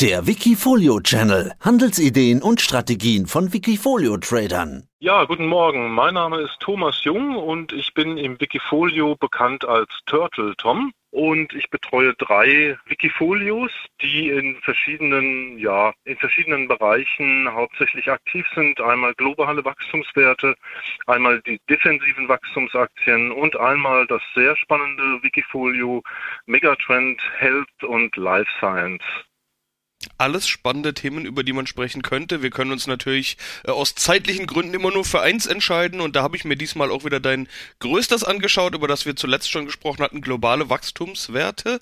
Der Wikifolio Channel. Handelsideen und Strategien von Wikifolio Tradern. Ja, guten Morgen. Mein Name ist Thomas Jung und ich bin im Wikifolio bekannt als Turtle Tom und ich betreue drei Wikifolios, die in verschiedenen, ja, in verschiedenen Bereichen hauptsächlich aktiv sind. Einmal globale Wachstumswerte, einmal die defensiven Wachstumsaktien und einmal das sehr spannende Wikifolio Megatrend Health und Life Science alles spannende Themen, über die man sprechen könnte. Wir können uns natürlich äh, aus zeitlichen Gründen immer nur für eins entscheiden und da habe ich mir diesmal auch wieder dein größtes angeschaut, über das wir zuletzt schon gesprochen hatten, globale Wachstumswerte.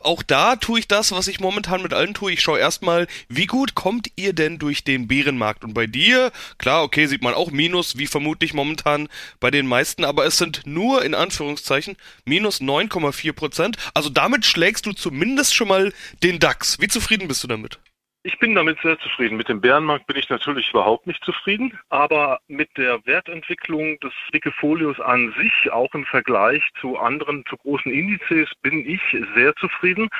Auch da tue ich das, was ich momentan mit allen tue. Ich schaue erstmal, wie gut kommt ihr denn durch den Bärenmarkt? Und bei dir, klar, okay, sieht man auch Minus, wie vermutlich momentan bei den meisten, aber es sind nur in Anführungszeichen minus 9,4 Prozent. Also damit schlägst du zumindest schon mal den DAX. Wie zufrieden bist du damit? Ich bin damit sehr zufrieden. Mit dem Bärenmarkt bin ich natürlich überhaupt nicht zufrieden, aber mit der Wertentwicklung des Wikifolios an sich, auch im Vergleich zu anderen, zu großen Indizes, bin ich sehr zufrieden,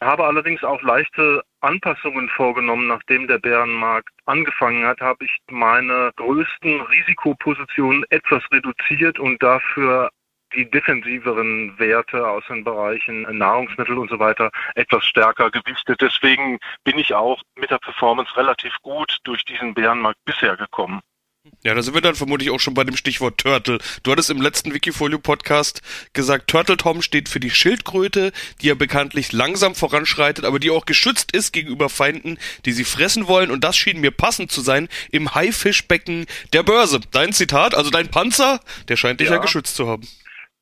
habe allerdings auch leichte Anpassungen vorgenommen, nachdem der Bärenmarkt angefangen hat, habe ich meine größten Risikopositionen etwas reduziert und dafür die defensiveren Werte aus den Bereichen Nahrungsmittel und so weiter etwas stärker gewichtet. Deswegen bin ich auch mit der Performance relativ gut durch diesen Bärenmarkt bisher gekommen. Ja, da sind wir dann vermutlich auch schon bei dem Stichwort Turtle. Du hattest im letzten Wikifolio-Podcast gesagt, Turtle Tom steht für die Schildkröte, die ja bekanntlich langsam voranschreitet, aber die auch geschützt ist gegenüber Feinden, die sie fressen wollen. Und das schien mir passend zu sein im Haifischbecken der Börse. Dein Zitat, also dein Panzer, der scheint dich ja, ja geschützt zu haben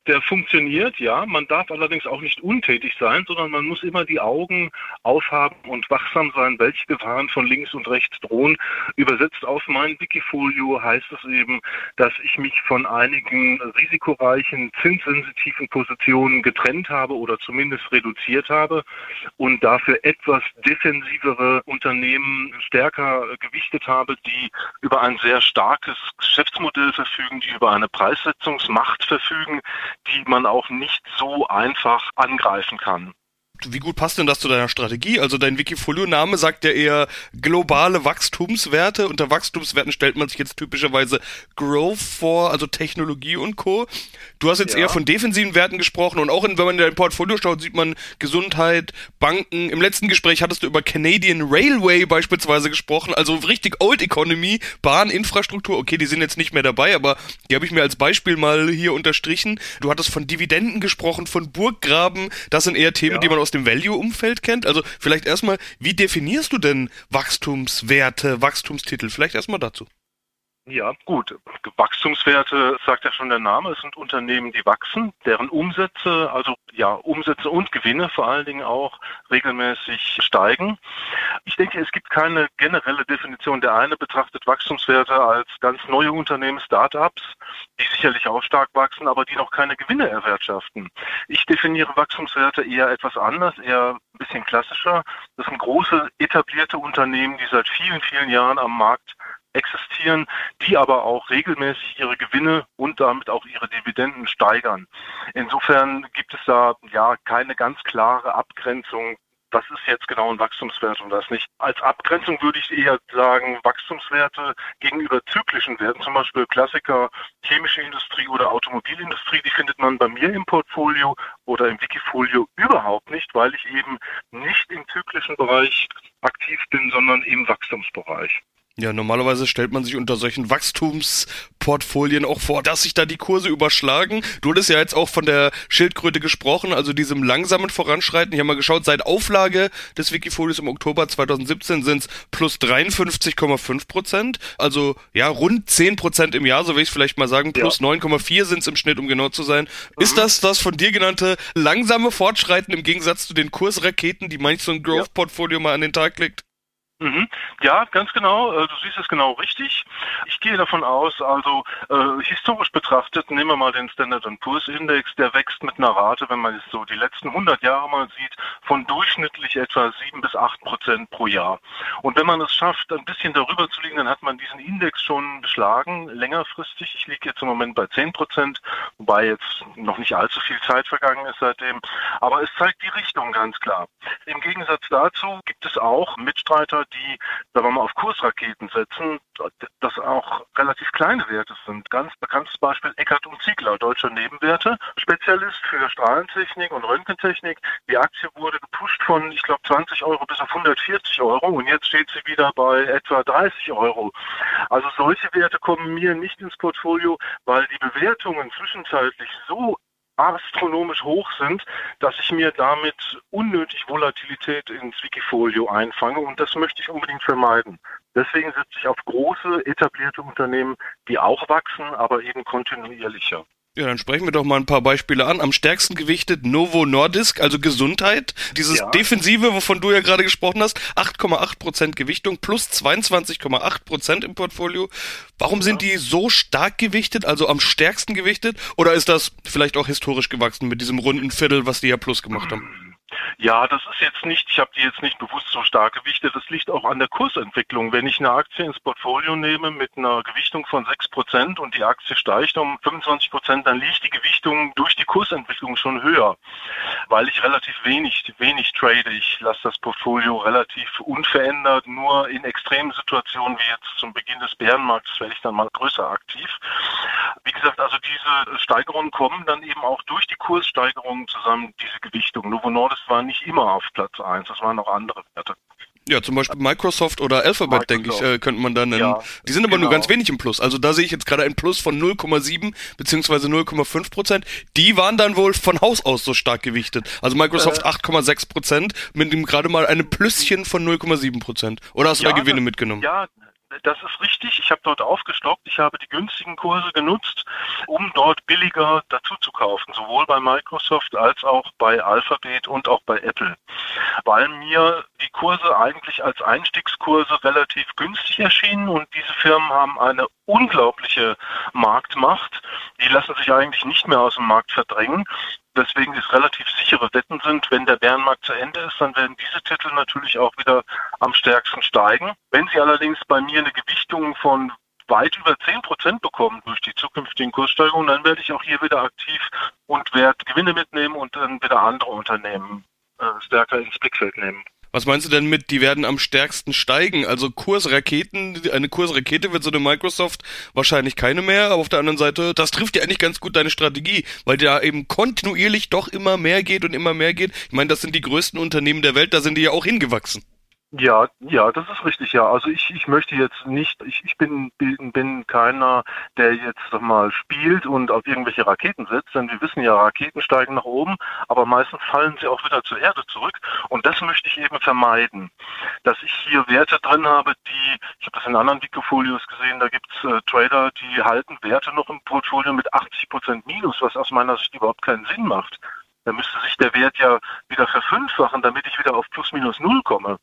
der funktioniert, ja. Man darf allerdings auch nicht untätig sein, sondern man muss immer die Augen aufhaben und wachsam sein, welche Gefahren von links und rechts drohen. Übersetzt auf mein Wikifolio heißt es eben, dass ich mich von einigen risikoreichen, zinssensitiven Positionen getrennt habe oder zumindest reduziert habe und dafür etwas defensivere Unternehmen stärker gewichtet habe, die über ein sehr starkes Geschäftsmodell verfügen, die über eine Preissetzungsmacht verfügen, die man auch nicht so einfach angreifen kann. Wie gut passt denn das zu deiner Strategie? Also dein Wikifolio-Name sagt ja eher globale Wachstumswerte. Unter Wachstumswerten stellt man sich jetzt typischerweise Growth vor, also Technologie und Co. Du hast jetzt ja. eher von defensiven Werten gesprochen und auch in, wenn man in dein Portfolio schaut, sieht man Gesundheit, Banken. Im letzten Gespräch hattest du über Canadian Railway beispielsweise gesprochen, also richtig Old Economy, Bahninfrastruktur. Okay, die sind jetzt nicht mehr dabei, aber die habe ich mir als Beispiel mal hier unterstrichen. Du hattest von Dividenden gesprochen, von Burggraben. Das sind eher Themen, ja. die man aus dem Value-Umfeld kennt. Also vielleicht erstmal, wie definierst du denn Wachstumswerte, Wachstumstitel? Vielleicht erstmal dazu. Ja, gut. Wachstumswerte, sagt ja schon der Name, es sind Unternehmen, die wachsen, deren Umsätze, also ja, Umsätze und Gewinne vor allen Dingen auch regelmäßig steigen. Ich denke, es gibt keine generelle Definition. Der eine betrachtet Wachstumswerte als ganz neue Unternehmen, Startups, die sicherlich auch stark wachsen, aber die noch keine Gewinne erwirtschaften. Ich definiere Wachstumswerte eher etwas anders, eher ein bisschen klassischer. Das sind große etablierte Unternehmen, die seit vielen, vielen Jahren am Markt existieren, die aber auch regelmäßig ihre Gewinne und damit auch ihre Dividenden steigern. Insofern gibt es da ja keine ganz klare Abgrenzung was ist jetzt genau ein Wachstumswert und was nicht. Als Abgrenzung würde ich eher sagen, Wachstumswerte gegenüber zyklischen Werten, zum Beispiel Klassiker, chemische Industrie oder Automobilindustrie, die findet man bei mir im Portfolio oder im Wikifolio überhaupt nicht, weil ich eben nicht im zyklischen Bereich aktiv bin, sondern im Wachstumsbereich. Ja, normalerweise stellt man sich unter solchen Wachstumsportfolien auch vor, dass sich da die Kurse überschlagen. Du hattest ja jetzt auch von der Schildkröte gesprochen, also diesem langsamen Voranschreiten. Ich habe mal geschaut, seit Auflage des Wikifolios im Oktober 2017 sind es plus 53,5 Prozent. Also ja, rund 10 Prozent im Jahr, so will ich es vielleicht mal sagen. Plus ja. 9,4 sind es im Schnitt, um genau zu sein. Mhm. Ist das das von dir genannte langsame Fortschreiten im Gegensatz zu den Kursraketen, die manch so ein Growth-Portfolio mal an den Tag legt? Mhm. Ja, ganz genau. Äh, du siehst es genau richtig. Ich gehe davon aus, also äh, historisch betrachtet, nehmen wir mal den Standard Poor's Index, der wächst mit einer Rate, wenn man es so die letzten 100 Jahre mal sieht, von durchschnittlich etwa 7 bis 8 Prozent pro Jahr. Und wenn man es schafft, ein bisschen darüber zu liegen, dann hat man diesen Index schon beschlagen, längerfristig. Ich liege jetzt im Moment bei 10 Prozent, wobei jetzt noch nicht allzu viel Zeit vergangen ist seitdem. Aber es zeigt die Richtung ganz klar. Im Gegensatz dazu gibt es auch Mitstreiter, die, sagen wir mal, auf Kursraketen setzen, das auch relativ kleine Werte sind. Ganz bekanntes Beispiel Eckert und Ziegler, deutscher Nebenwerte, Spezialist für Strahlentechnik und Röntgentechnik. Die Aktie wurde gepusht von, ich glaube, 20 Euro bis auf 140 Euro und jetzt steht sie wieder bei etwa 30 Euro. Also solche Werte kommen mir nicht ins Portfolio, weil die Bewertungen zwischenzeitlich so astronomisch hoch sind, dass ich mir damit unnötig Volatilität ins Wikifolio einfange und das möchte ich unbedingt vermeiden. Deswegen setze ich auf große etablierte Unternehmen, die auch wachsen, aber eben kontinuierlicher. Ja, dann sprechen wir doch mal ein paar Beispiele an. Am stärksten gewichtet Novo Nordisk, also Gesundheit. Dieses ja. Defensive, wovon du ja gerade gesprochen hast, 8,8% Gewichtung plus 22,8% im Portfolio. Warum ja. sind die so stark gewichtet, also am stärksten gewichtet? Oder ist das vielleicht auch historisch gewachsen mit diesem runden Viertel, was die ja plus gemacht haben? Ja, das ist jetzt nicht, ich habe die jetzt nicht bewusst so stark gewichtet. Das liegt auch an der Kursentwicklung. Wenn ich eine Aktie ins Portfolio nehme mit einer Gewichtung von 6% und die Aktie steigt um 25%, dann liegt die Gewichtung durch die Kursentwicklung schon höher, weil ich relativ wenig, wenig trade. Ich lasse das Portfolio relativ unverändert. Nur in extremen Situationen wie jetzt zum Beginn des Bärenmarkts werde ich dann mal größer aktiv. Wie gesagt, also diese Steigerungen kommen dann eben auch durch die Kurssteigerungen zusammen, diese Gewichtung. Novo Nordisk war nicht immer auf Platz 1, das waren auch andere Werte. Ja, zum Beispiel Microsoft oder Alphabet, denke ich, äh, könnte man da nennen. Ja, die sind aber genau. nur ganz wenig im Plus. Also da sehe ich jetzt gerade ein Plus von 0,7 beziehungsweise 0,5 Prozent. Die waren dann wohl von Haus aus so stark gewichtet. Also Microsoft äh, 8,6 Prozent mit dem gerade mal einem Plüsschen von 0,7 Prozent. Oder hast du ja, da Gewinne mitgenommen? Ja, das ist richtig. Ich habe dort aufgestockt. Ich habe die günstigen Kurse genutzt, um dort billiger dazu zu kaufen, sowohl bei Microsoft als auch bei Alphabet und auch bei Apple, weil mir die Kurse eigentlich als Einstiegskurse relativ günstig erschienen und diese Firmen haben eine unglaubliche Marktmacht. Die lassen sich eigentlich nicht mehr aus dem Markt verdrängen weswegen es relativ sichere Wetten sind. Wenn der Bärenmarkt zu Ende ist, dann werden diese Titel natürlich auch wieder am stärksten steigen. Wenn sie allerdings bei mir eine Gewichtung von weit über 10 Prozent bekommen durch die zukünftigen Kurssteigerungen, dann werde ich auch hier wieder aktiv und werde Gewinne mitnehmen und dann wieder andere Unternehmen äh, stärker ins Blickfeld nehmen. Was meinst du denn mit, die werden am stärksten steigen? Also Kursraketen, eine Kursrakete wird so eine Microsoft wahrscheinlich keine mehr, aber auf der anderen Seite, das trifft ja eigentlich ganz gut deine Strategie, weil da eben kontinuierlich doch immer mehr geht und immer mehr geht. Ich meine, das sind die größten Unternehmen der Welt, da sind die ja auch hingewachsen. Ja, ja, das ist richtig, ja. Also ich, ich möchte jetzt nicht, ich, ich bin, bin, bin keiner, der jetzt mal spielt und auf irgendwelche Raketen sitzt, denn wir wissen ja, Raketen steigen nach oben, aber meistens fallen sie auch wieder zur Erde zurück. Und das möchte ich eben vermeiden. Dass ich hier Werte drin habe, die, ich habe das in anderen Wikifolios gesehen, da gibt's äh, Trader, die halten Werte noch im Portfolio mit 80 Prozent Minus, was aus meiner Sicht überhaupt keinen Sinn macht. Da müsste sich der Wert ja wieder verfünffachen, damit ich wieder auf plus minus null komme.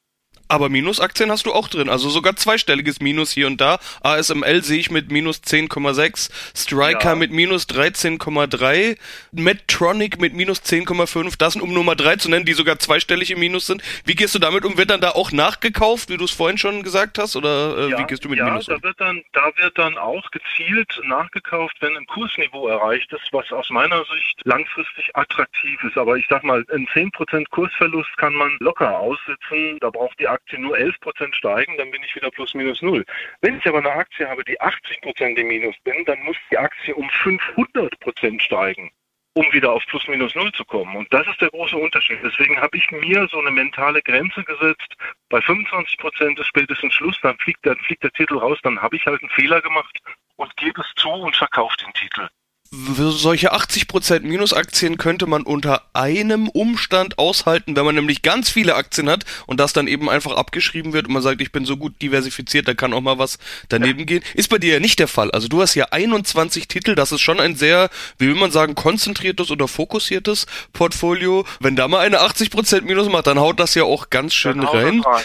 Aber Minusaktien hast du auch drin, also sogar zweistelliges Minus hier und da. ASML sehe ich mit minus 10,6, Striker ja. mit minus 13,3, Medtronic mit minus 10,5, das sind um Nummer 3 zu nennen, die sogar zweistellig im Minus sind. Wie gehst du damit um? Wird dann da auch nachgekauft, wie du es vorhin schon gesagt hast, oder äh, ja, wie gehst du mit ja, Minus um? Da wird, dann, da wird dann auch gezielt nachgekauft, wenn ein Kursniveau erreicht ist, was aus meiner Sicht langfristig attraktiv ist. Aber ich sag mal, ein 10% Kursverlust kann man locker aussitzen. Da braucht die Aktie Aktie nur 11% steigen, dann bin ich wieder plus minus null. Wenn ich aber eine Aktie habe, die 80% im Minus bin, dann muss die Aktie um 500% steigen um wieder auf plus minus null zu kommen. Und das ist der große Unterschied. Deswegen habe ich mir so eine mentale Grenze gesetzt. Bei 25 Prozent ist spätestens Schluss, dann fliegt, dann fliegt der Titel raus, dann habe ich halt einen Fehler gemacht und gebe es zu und verkaufe den Titel solche 80% Minusaktien könnte man unter einem Umstand aushalten, wenn man nämlich ganz viele Aktien hat und das dann eben einfach abgeschrieben wird und man sagt, ich bin so gut diversifiziert, da kann auch mal was daneben ja. gehen. Ist bei dir ja nicht der Fall. Also du hast ja 21 Titel, das ist schon ein sehr, wie will man sagen, konzentriertes oder fokussiertes Portfolio. Wenn da mal eine 80% Minus macht, dann haut das ja auch ganz schön rein. rein.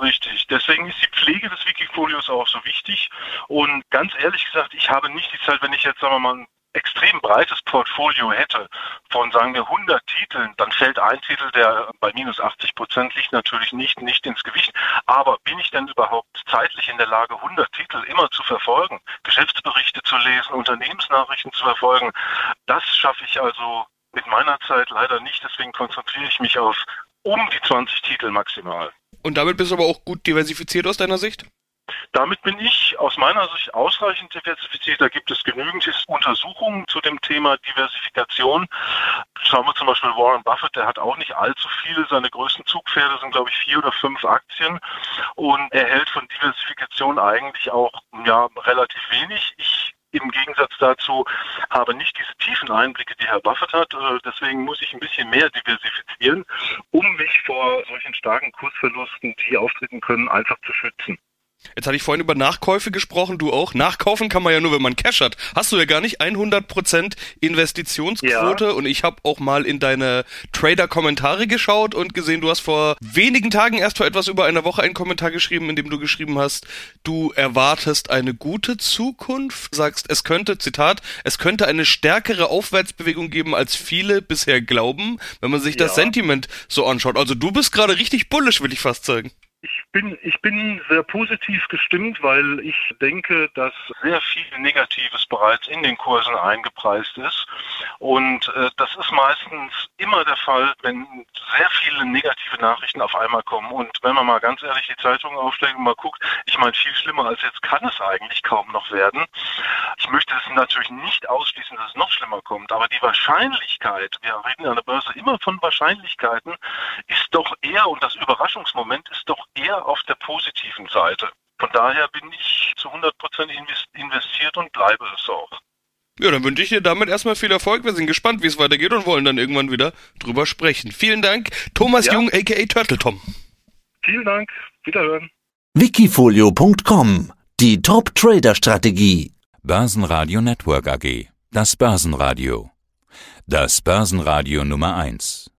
Richtig. Deswegen ist die Pflege des Wikifolios auch so wichtig. Und ganz ehrlich gesagt, ich habe nicht die Zeit, wenn ich jetzt, sagen wir mal, extrem breites Portfolio hätte von, sagen wir, 100 Titeln, dann fällt ein Titel, der bei minus 80 Prozent liegt, natürlich nicht, nicht ins Gewicht. Aber bin ich denn überhaupt zeitlich in der Lage, 100 Titel immer zu verfolgen, Geschäftsberichte zu lesen, Unternehmensnachrichten zu verfolgen? Das schaffe ich also mit meiner Zeit leider nicht. Deswegen konzentriere ich mich auf um die 20 Titel maximal. Und damit bist du aber auch gut diversifiziert aus deiner Sicht? Damit bin ich aus meiner Sicht ausreichend diversifiziert. Da gibt es genügend Untersuchungen zu dem Thema Diversifikation. Schauen wir zum Beispiel Warren Buffett, der hat auch nicht allzu viele. Seine größten Zugpferde sind, glaube ich, vier oder fünf Aktien. Und er hält von Diversifikation eigentlich auch ja, relativ wenig. Ich im Gegensatz dazu habe nicht diese tiefen Einblicke, die Herr Buffett hat. Äh, deswegen muss ich ein bisschen mehr diversifizieren, um mich vor solchen starken Kursverlusten, die auftreten können, einfach zu schützen. Jetzt hatte ich vorhin über Nachkäufe gesprochen, du auch. Nachkaufen kann man ja nur, wenn man Cash hat. Hast du ja gar nicht 100% Investitionsquote ja. und ich habe auch mal in deine Trader-Kommentare geschaut und gesehen, du hast vor wenigen Tagen, erst vor etwas über einer Woche einen Kommentar geschrieben, in dem du geschrieben hast, du erwartest eine gute Zukunft, sagst, es könnte, Zitat, es könnte eine stärkere Aufwärtsbewegung geben, als viele bisher glauben, wenn man sich ja. das Sentiment so anschaut. Also du bist gerade richtig bullisch, will ich fast sagen. Ich bin, ich bin sehr positiv gestimmt, weil ich denke, dass sehr viel Negatives bereits in den Kursen eingepreist ist. Und äh, das ist meistens immer der Fall, wenn sehr viele negative Nachrichten auf einmal kommen. Und wenn man mal ganz ehrlich die Zeitungen aufschlägt und mal guckt, ich meine, viel schlimmer als jetzt kann es eigentlich kaum noch werden. Ich möchte es natürlich nicht ausschließen, dass es noch schlimmer kommt, aber die Wahrscheinlichkeit, wir reden an der Börse immer von Wahrscheinlichkeiten, ist doch eher, und das Überraschungsmoment ist doch eher auf der positiven Seite. Von daher bin ich zu 100% investiert und bleibe es auch. Ja, dann wünsche ich dir damit erstmal viel Erfolg. Wir sind gespannt, wie es weitergeht und wollen dann irgendwann wieder drüber sprechen. Vielen Dank, Thomas ja. Jung, aka Turtle Tom. Vielen Dank, wiederhören. Wikifolio.com Die Top-Trader-Strategie. Börsenradio Network AG. Das Börsenradio. Das Börsenradio Nummer 1.